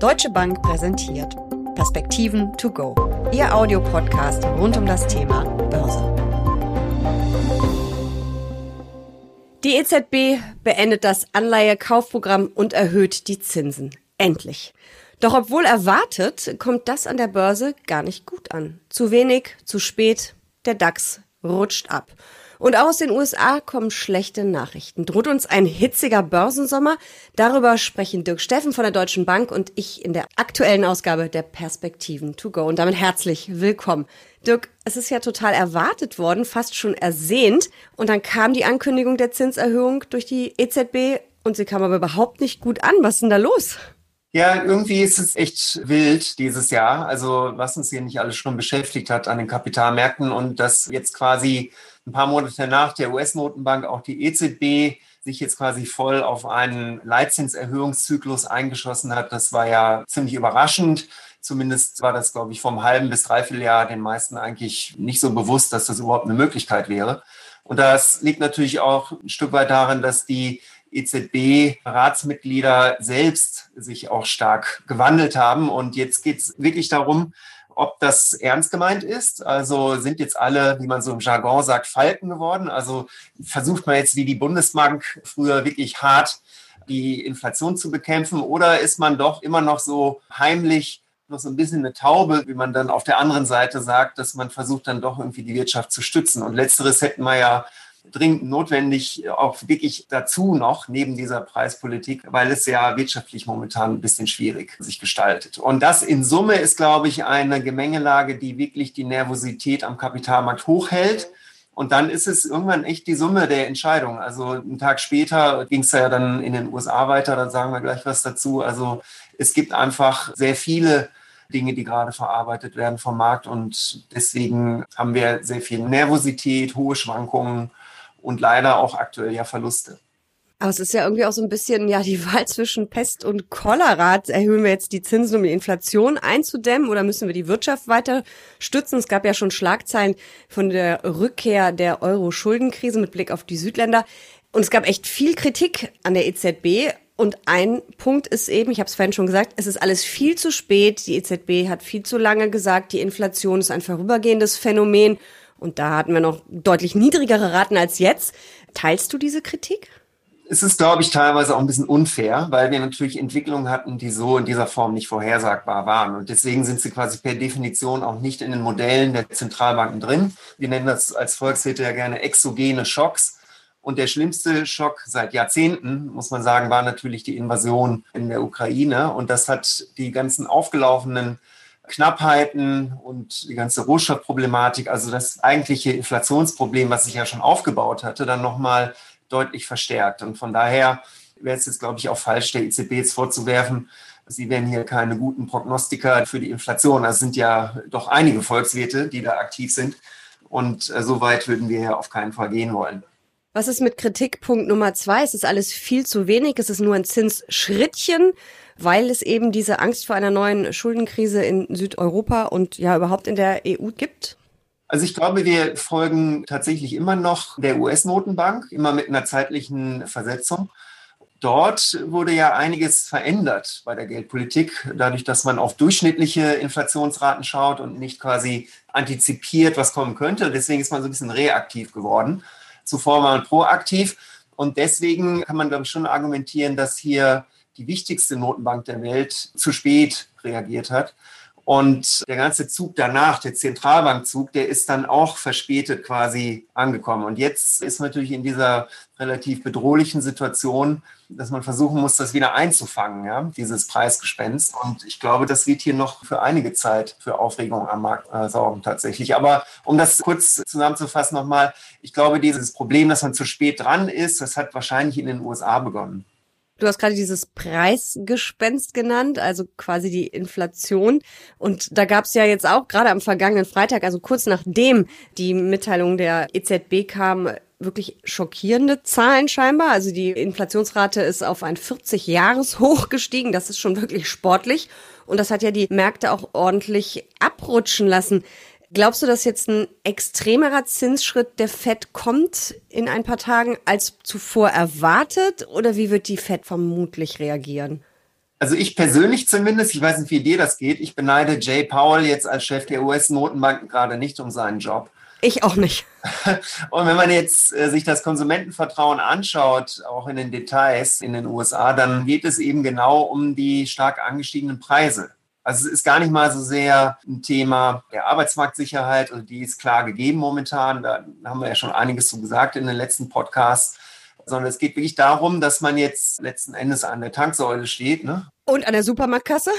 Deutsche Bank präsentiert Perspektiven to go. Ihr Audiopodcast rund um das Thema Börse. Die EZB beendet das Anleihekaufprogramm und erhöht die Zinsen. Endlich. Doch obwohl erwartet, kommt das an der Börse gar nicht gut an. Zu wenig, zu spät, der DAX rutscht ab. Und auch aus den USA kommen schlechte Nachrichten. Droht uns ein hitziger Börsensommer? Darüber sprechen Dirk Steffen von der Deutschen Bank und ich in der aktuellen Ausgabe der Perspektiven to go. Und damit herzlich willkommen. Dirk, es ist ja total erwartet worden, fast schon ersehnt. Und dann kam die Ankündigung der Zinserhöhung durch die EZB und sie kam aber überhaupt nicht gut an. Was ist denn da los? Ja, irgendwie ist es echt wild dieses Jahr. Also was uns hier nicht alles schon beschäftigt hat an den Kapitalmärkten und das jetzt quasi ein paar Monate nach der US-Notenbank auch die EZB sich jetzt quasi voll auf einen Leitzinserhöhungszyklus eingeschossen hat. Das war ja ziemlich überraschend. Zumindest war das, glaube ich, vom halben bis dreiviertel Jahr den meisten eigentlich nicht so bewusst, dass das überhaupt eine Möglichkeit wäre. Und das liegt natürlich auch ein Stück weit darin, dass die EZB-Ratsmitglieder selbst sich auch stark gewandelt haben. Und jetzt geht es wirklich darum, ob das ernst gemeint ist. Also sind jetzt alle, wie man so im Jargon sagt, Falken geworden. Also versucht man jetzt wie die Bundesbank früher wirklich hart die Inflation zu bekämpfen oder ist man doch immer noch so heimlich noch so ein bisschen eine Taube, wie man dann auf der anderen Seite sagt, dass man versucht dann doch irgendwie die Wirtschaft zu stützen. Und letzteres hätten wir ja dringend notwendig, auch wirklich dazu noch neben dieser Preispolitik, weil es ja wirtschaftlich momentan ein bisschen schwierig sich gestaltet. Und das in Summe ist, glaube ich, eine Gemengelage, die wirklich die Nervosität am Kapitalmarkt hochhält. Und dann ist es irgendwann echt die Summe der Entscheidung. Also einen Tag später ging es ja dann in den USA weiter, da sagen wir gleich was dazu. Also es gibt einfach sehr viele Dinge, die gerade verarbeitet werden vom Markt. Und deswegen haben wir sehr viel Nervosität, hohe Schwankungen und leider auch aktuell ja Verluste. Aber es ist ja irgendwie auch so ein bisschen ja die Wahl zwischen Pest und Cholera. Erhöhen wir jetzt die Zinsen, um die Inflation einzudämmen oder müssen wir die Wirtschaft weiter stützen? Es gab ja schon Schlagzeilen von der Rückkehr der Euro-Schuldenkrise mit Blick auf die Südländer. Und es gab echt viel Kritik an der EZB. Und ein Punkt ist eben, ich habe es vorhin schon gesagt, es ist alles viel zu spät. Die EZB hat viel zu lange gesagt, die Inflation ist ein vorübergehendes Phänomen. Und da hatten wir noch deutlich niedrigere Raten als jetzt. Teilst du diese Kritik? Es ist, glaube ich, teilweise auch ein bisschen unfair, weil wir natürlich Entwicklungen hatten, die so in dieser Form nicht vorhersagbar waren. Und deswegen sind sie quasi per Definition auch nicht in den Modellen der Zentralbanken drin. Wir nennen das als Volkswirte ja gerne exogene Schocks. Und der schlimmste Schock seit Jahrzehnten, muss man sagen, war natürlich die Invasion in der Ukraine. Und das hat die ganzen aufgelaufenen Knappheiten und die ganze Rohstoffproblematik, also das eigentliche Inflationsproblem, was sich ja schon aufgebaut hatte, dann nochmal deutlich verstärkt. Und von daher wäre es jetzt, glaube ich, auch falsch, der EZB jetzt vorzuwerfen, sie wären hier keine guten Prognostiker für die Inflation. Das sind ja doch einige Volkswirte, die da aktiv sind. Und äh, so weit würden wir ja auf keinen Fall gehen wollen. Was ist mit Kritikpunkt Nummer zwei? Es ist alles viel zu wenig. Es ist nur ein Zinsschrittchen weil es eben diese Angst vor einer neuen Schuldenkrise in Südeuropa und ja überhaupt in der EU gibt? Also ich glaube, wir folgen tatsächlich immer noch der US-Notenbank, immer mit einer zeitlichen Versetzung. Dort wurde ja einiges verändert bei der Geldpolitik, dadurch, dass man auf durchschnittliche Inflationsraten schaut und nicht quasi antizipiert, was kommen könnte. Deswegen ist man so ein bisschen reaktiv geworden. Zuvor war man proaktiv. Und deswegen kann man, glaube ich, schon argumentieren, dass hier die wichtigste Notenbank der Welt, zu spät reagiert hat. Und der ganze Zug danach, der Zentralbankzug, der ist dann auch verspätet quasi angekommen. Und jetzt ist man natürlich in dieser relativ bedrohlichen Situation, dass man versuchen muss, das wieder einzufangen, ja, dieses Preisgespenst. Und ich glaube, das wird hier noch für einige Zeit für Aufregung am Markt äh, sorgen tatsächlich. Aber um das kurz zusammenzufassen nochmal, ich glaube, dieses Problem, dass man zu spät dran ist, das hat wahrscheinlich in den USA begonnen. Du hast gerade dieses Preisgespenst genannt, also quasi die Inflation. Und da gab es ja jetzt auch gerade am vergangenen Freitag, also kurz nachdem die Mitteilung der EZB kam, wirklich schockierende Zahlen scheinbar. Also die Inflationsrate ist auf ein 40-Jahres-Hoch gestiegen. Das ist schon wirklich sportlich. Und das hat ja die Märkte auch ordentlich abrutschen lassen. Glaubst du, dass jetzt ein extremerer Zinsschritt der Fed kommt in ein paar Tagen als zuvor erwartet? Oder wie wird die Fed vermutlich reagieren? Also ich persönlich zumindest, ich weiß nicht, wie dir das geht, ich beneide Jay Powell jetzt als Chef der US-Notenbanken gerade nicht um seinen Job. Ich auch nicht. Und wenn man jetzt äh, sich das Konsumentenvertrauen anschaut, auch in den Details in den USA, dann geht es eben genau um die stark angestiegenen Preise. Also es ist gar nicht mal so sehr ein Thema der Arbeitsmarktsicherheit, und die ist klar gegeben momentan. Da haben wir ja schon einiges zu gesagt in den letzten Podcasts sondern es geht wirklich darum, dass man jetzt letzten Endes an der Tanksäule steht. Ne? Und an der Supermarktkasse?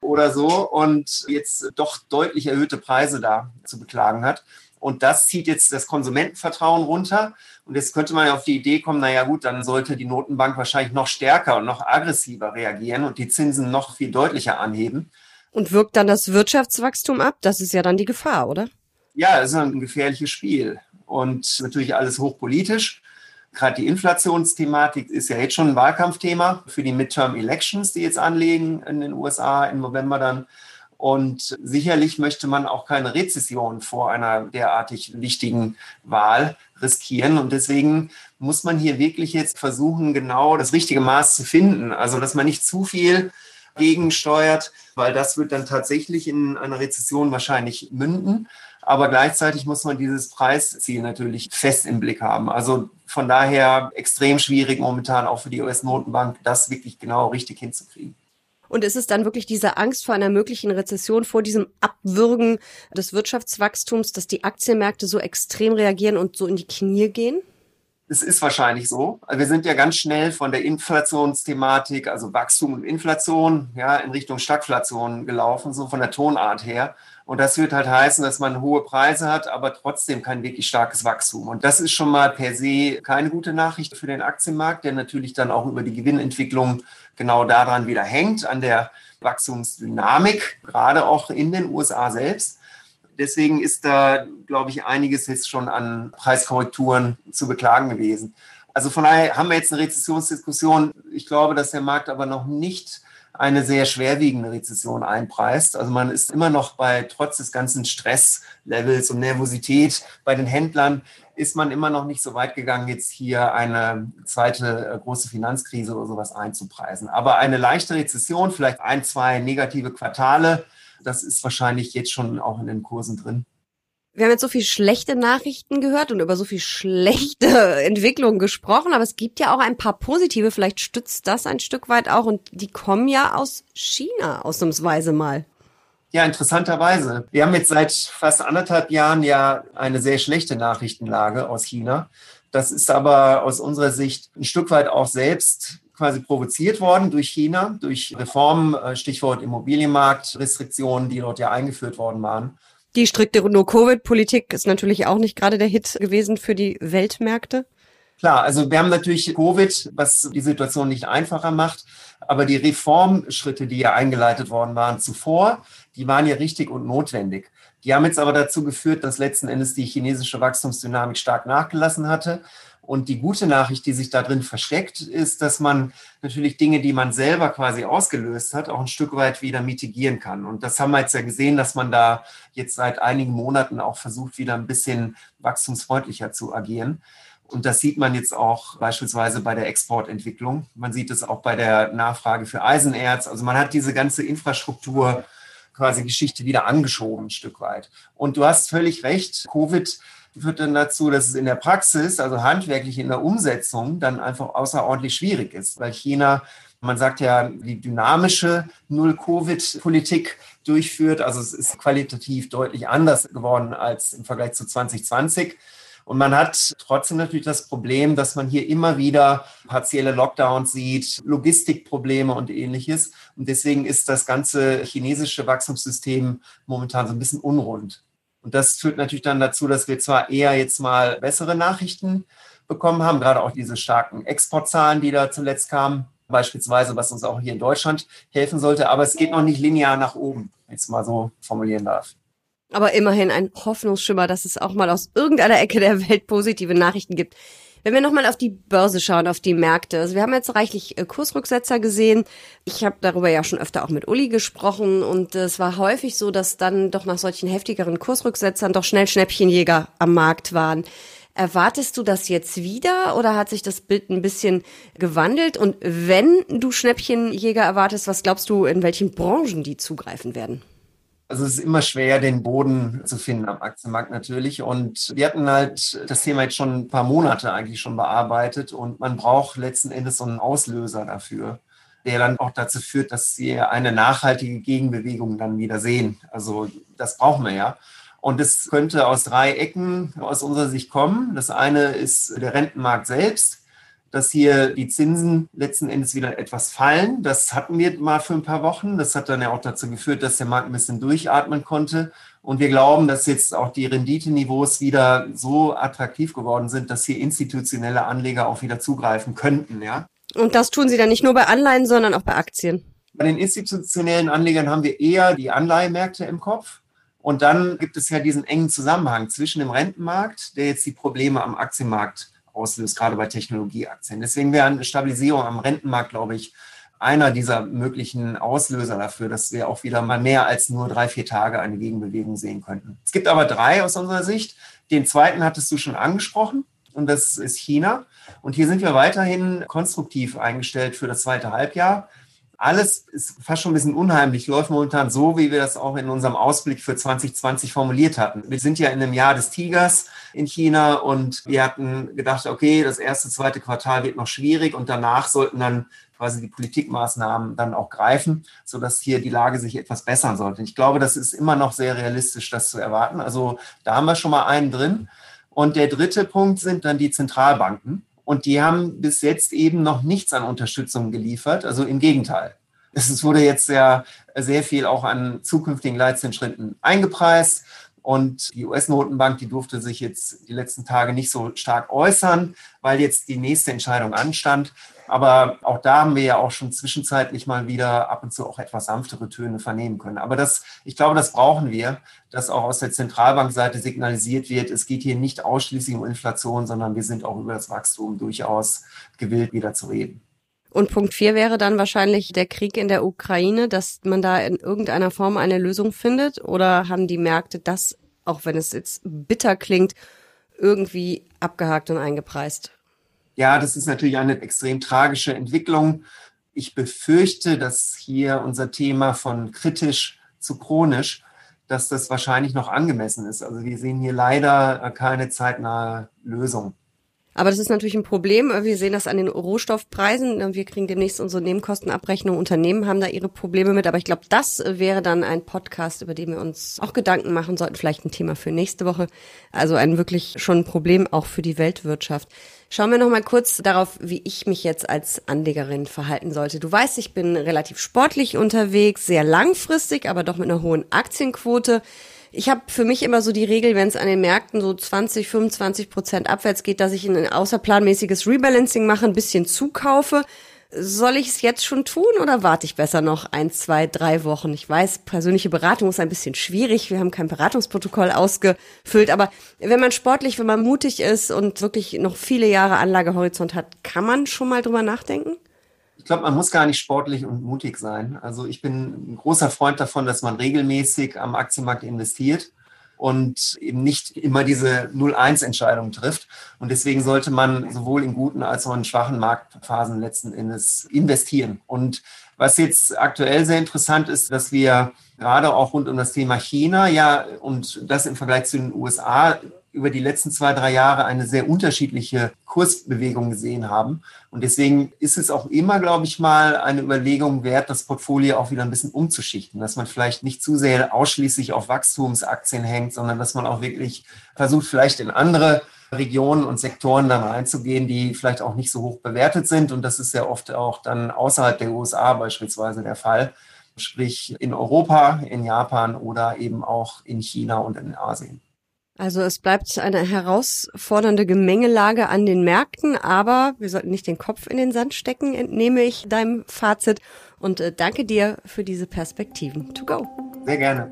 Oder so und jetzt doch deutlich erhöhte Preise da zu beklagen hat. Und das zieht jetzt das Konsumentenvertrauen runter. Und jetzt könnte man ja auf die Idee kommen, naja gut, dann sollte die Notenbank wahrscheinlich noch stärker und noch aggressiver reagieren und die Zinsen noch viel deutlicher anheben. Und wirkt dann das Wirtschaftswachstum ab? Das ist ja dann die Gefahr, oder? Ja, es ist ein gefährliches Spiel und natürlich alles hochpolitisch. Gerade die Inflationsthematik ist ja jetzt schon ein Wahlkampfthema für die Midterm Elections, die jetzt anlegen in den USA im November dann. Und sicherlich möchte man auch keine Rezession vor einer derartig wichtigen Wahl riskieren. Und deswegen muss man hier wirklich jetzt versuchen, genau das richtige Maß zu finden. Also, dass man nicht zu viel gegensteuert, weil das wird dann tatsächlich in einer Rezession wahrscheinlich münden. Aber gleichzeitig muss man dieses Preisziel natürlich fest im Blick haben. Also von daher extrem schwierig momentan auch für die US-Notenbank, das wirklich genau richtig hinzukriegen. Und ist es dann wirklich diese Angst vor einer möglichen Rezession, vor diesem Abwürgen des Wirtschaftswachstums, dass die Aktienmärkte so extrem reagieren und so in die Knie gehen? Es ist wahrscheinlich so. Wir sind ja ganz schnell von der Inflationsthematik, also Wachstum und Inflation, ja, in Richtung Stagflation gelaufen, so von der Tonart her. Und das wird halt heißen, dass man hohe Preise hat, aber trotzdem kein wirklich starkes Wachstum. Und das ist schon mal per se keine gute Nachricht für den Aktienmarkt, der natürlich dann auch über die Gewinnentwicklung genau daran wieder hängt, an der Wachstumsdynamik, gerade auch in den USA selbst. Deswegen ist da, glaube ich, einiges jetzt schon an Preiskorrekturen zu beklagen gewesen. Also von daher haben wir jetzt eine Rezessionsdiskussion. Ich glaube, dass der Markt aber noch nicht eine sehr schwerwiegende Rezession einpreist. Also man ist immer noch bei, trotz des ganzen Stresslevels und Nervosität bei den Händlern, ist man immer noch nicht so weit gegangen, jetzt hier eine zweite äh, große Finanzkrise oder sowas einzupreisen. Aber eine leichte Rezession, vielleicht ein, zwei negative Quartale, das ist wahrscheinlich jetzt schon auch in den Kursen drin wir haben jetzt so viel schlechte Nachrichten gehört und über so viel schlechte Entwicklungen gesprochen, aber es gibt ja auch ein paar positive. Vielleicht stützt das ein Stück weit auch und die kommen ja aus China ausnahmsweise mal. Ja, interessanterweise. Wir haben jetzt seit fast anderthalb Jahren ja eine sehr schlechte Nachrichtenlage aus China. Das ist aber aus unserer Sicht ein Stück weit auch selbst quasi provoziert worden durch China, durch Reformen, äh, Stichwort Immobilienmarkt, Restriktionen, die dort ja eingeführt worden waren. Die strikte No-Covid-Politik ist natürlich auch nicht gerade der Hit gewesen für die Weltmärkte. Klar, also wir haben natürlich Covid, was die Situation nicht einfacher macht, aber die Reformschritte, die ja eingeleitet worden waren zuvor, die waren ja richtig und notwendig. Die haben jetzt aber dazu geführt, dass letzten Endes die chinesische Wachstumsdynamik stark nachgelassen hatte und die gute Nachricht, die sich da drin versteckt, ist, dass man natürlich Dinge, die man selber quasi ausgelöst hat, auch ein Stück weit wieder mitigieren kann. Und das haben wir jetzt ja gesehen, dass man da jetzt seit einigen Monaten auch versucht, wieder ein bisschen wachstumsfreundlicher zu agieren. Und das sieht man jetzt auch beispielsweise bei der Exportentwicklung. Man sieht es auch bei der Nachfrage für Eisenerz. Also man hat diese ganze Infrastruktur quasi Geschichte wieder angeschoben ein Stück weit. Und du hast völlig recht, Covid führt dann dazu, dass es in der Praxis, also handwerklich in der Umsetzung, dann einfach außerordentlich schwierig ist, weil China, man sagt ja, die dynamische Null-Covid-Politik durchführt. Also es ist qualitativ deutlich anders geworden als im Vergleich zu 2020. Und man hat trotzdem natürlich das Problem, dass man hier immer wieder partielle Lockdowns sieht, Logistikprobleme und ähnliches. Und deswegen ist das ganze chinesische Wachstumssystem momentan so ein bisschen unrund. Und das führt natürlich dann dazu, dass wir zwar eher jetzt mal bessere Nachrichten bekommen haben, gerade auch diese starken Exportzahlen, die da zuletzt kamen, beispielsweise, was uns auch hier in Deutschland helfen sollte, aber es geht noch nicht linear nach oben, wenn ich es mal so formulieren darf. Aber immerhin ein Hoffnungsschimmer, dass es auch mal aus irgendeiner Ecke der Welt positive Nachrichten gibt. Wenn wir nochmal auf die Börse schauen, auf die Märkte. Also wir haben jetzt reichlich äh, Kursrücksetzer gesehen. Ich habe darüber ja schon öfter auch mit Uli gesprochen und äh, es war häufig so, dass dann doch nach solchen heftigeren Kursrücksetzern doch schnell Schnäppchenjäger am Markt waren. Erwartest du das jetzt wieder oder hat sich das Bild ein bisschen gewandelt? Und wenn du Schnäppchenjäger erwartest, was glaubst du, in welchen Branchen die zugreifen werden? Also es ist immer schwer, den Boden zu finden am Aktienmarkt natürlich. Und wir hatten halt das Thema jetzt schon ein paar Monate eigentlich schon bearbeitet und man braucht letzten Endes so einen Auslöser dafür, der dann auch dazu führt, dass wir eine nachhaltige Gegenbewegung dann wieder sehen. Also das brauchen wir ja. Und es könnte aus drei Ecken aus unserer Sicht kommen. Das eine ist der Rentenmarkt selbst dass hier die Zinsen letzten Endes wieder etwas fallen. Das hatten wir mal für ein paar Wochen. Das hat dann ja auch dazu geführt, dass der Markt ein bisschen durchatmen konnte. Und wir glauben, dass jetzt auch die Renditeniveaus wieder so attraktiv geworden sind, dass hier institutionelle Anleger auch wieder zugreifen könnten. Ja. Und das tun sie dann nicht nur bei Anleihen, sondern auch bei Aktien. Bei den institutionellen Anlegern haben wir eher die Anleihemärkte im Kopf. Und dann gibt es ja diesen engen Zusammenhang zwischen dem Rentenmarkt, der jetzt die Probleme am Aktienmarkt auslöst, gerade bei Technologieaktien. Deswegen wäre eine Stabilisierung am Rentenmarkt, glaube ich, einer dieser möglichen Auslöser dafür, dass wir auch wieder mal mehr als nur drei, vier Tage eine Gegenbewegung sehen könnten. Es gibt aber drei aus unserer Sicht. Den zweiten hattest du schon angesprochen und das ist China. Und hier sind wir weiterhin konstruktiv eingestellt für das zweite Halbjahr alles ist fast schon ein bisschen unheimlich, läuft momentan so, wie wir das auch in unserem Ausblick für 2020 formuliert hatten. Wir sind ja in einem Jahr des Tigers in China und wir hatten gedacht, okay, das erste, zweite Quartal wird noch schwierig und danach sollten dann quasi die Politikmaßnahmen dann auch greifen, sodass hier die Lage sich etwas bessern sollte. Ich glaube, das ist immer noch sehr realistisch, das zu erwarten. Also da haben wir schon mal einen drin. Und der dritte Punkt sind dann die Zentralbanken. Und die haben bis jetzt eben noch nichts an Unterstützung geliefert. Also im Gegenteil. Es wurde jetzt ja sehr viel auch an zukünftigen Leitzinsschritten eingepreist. Und die US-Notenbank, die durfte sich jetzt die letzten Tage nicht so stark äußern, weil jetzt die nächste Entscheidung anstand. Aber auch da haben wir ja auch schon zwischenzeitlich mal wieder ab und zu auch etwas sanftere Töne vernehmen können. Aber das, ich glaube, das brauchen wir, dass auch aus der Zentralbankseite signalisiert wird, es geht hier nicht ausschließlich um Inflation, sondern wir sind auch über das Wachstum durchaus gewillt, wieder zu reden. Und Punkt vier wäre dann wahrscheinlich der Krieg in der Ukraine, dass man da in irgendeiner Form eine Lösung findet? Oder haben die Märkte das, auch wenn es jetzt bitter klingt, irgendwie abgehakt und eingepreist? Ja, das ist natürlich eine extrem tragische Entwicklung. Ich befürchte, dass hier unser Thema von kritisch zu chronisch, dass das wahrscheinlich noch angemessen ist. Also wir sehen hier leider keine zeitnahe Lösung. Aber das ist natürlich ein Problem. Wir sehen das an den Rohstoffpreisen. Wir kriegen demnächst unsere Nebenkostenabrechnung. Unternehmen haben da ihre Probleme mit. Aber ich glaube, das wäre dann ein Podcast, über den wir uns auch Gedanken machen sollten. Vielleicht ein Thema für nächste Woche. Also ein wirklich schon ein Problem auch für die Weltwirtschaft. Schauen wir noch mal kurz darauf, wie ich mich jetzt als Anlegerin verhalten sollte. Du weißt, ich bin relativ sportlich unterwegs, sehr langfristig, aber doch mit einer hohen Aktienquote. Ich habe für mich immer so die Regel, wenn es an den Märkten so 20, 25 Prozent abwärts geht, dass ich ein außerplanmäßiges Rebalancing mache, ein bisschen zukaufe. Soll ich es jetzt schon tun oder warte ich besser noch ein, zwei, drei Wochen? Ich weiß, persönliche Beratung ist ein bisschen schwierig. Wir haben kein Beratungsprotokoll ausgefüllt. Aber wenn man sportlich, wenn man mutig ist und wirklich noch viele Jahre Anlagehorizont hat, kann man schon mal drüber nachdenken? Glaube, man muss gar nicht sportlich und mutig sein. Also ich bin ein großer Freund davon, dass man regelmäßig am Aktienmarkt investiert und eben nicht immer diese 0-1-Entscheidung trifft. Und deswegen sollte man sowohl in guten als auch in schwachen Marktphasen letzten Endes investieren. Und was jetzt aktuell sehr interessant ist, dass wir gerade auch rund um das Thema China, ja, und das im Vergleich zu den USA über die letzten zwei, drei Jahre eine sehr unterschiedliche Kursbewegung gesehen haben. Und deswegen ist es auch immer, glaube ich, mal eine Überlegung wert, das Portfolio auch wieder ein bisschen umzuschichten, dass man vielleicht nicht zu sehr ausschließlich auf Wachstumsaktien hängt, sondern dass man auch wirklich versucht, vielleicht in andere Regionen und Sektoren dann reinzugehen, die vielleicht auch nicht so hoch bewertet sind. Und das ist ja oft auch dann außerhalb der USA beispielsweise der Fall. Sprich in Europa, in Japan oder eben auch in China und in Asien. Also es bleibt eine herausfordernde Gemengelage an den Märkten, aber wir sollten nicht den Kopf in den Sand stecken, entnehme ich deinem Fazit. Und äh, danke dir für diese Perspektiven. To go. Sehr gerne.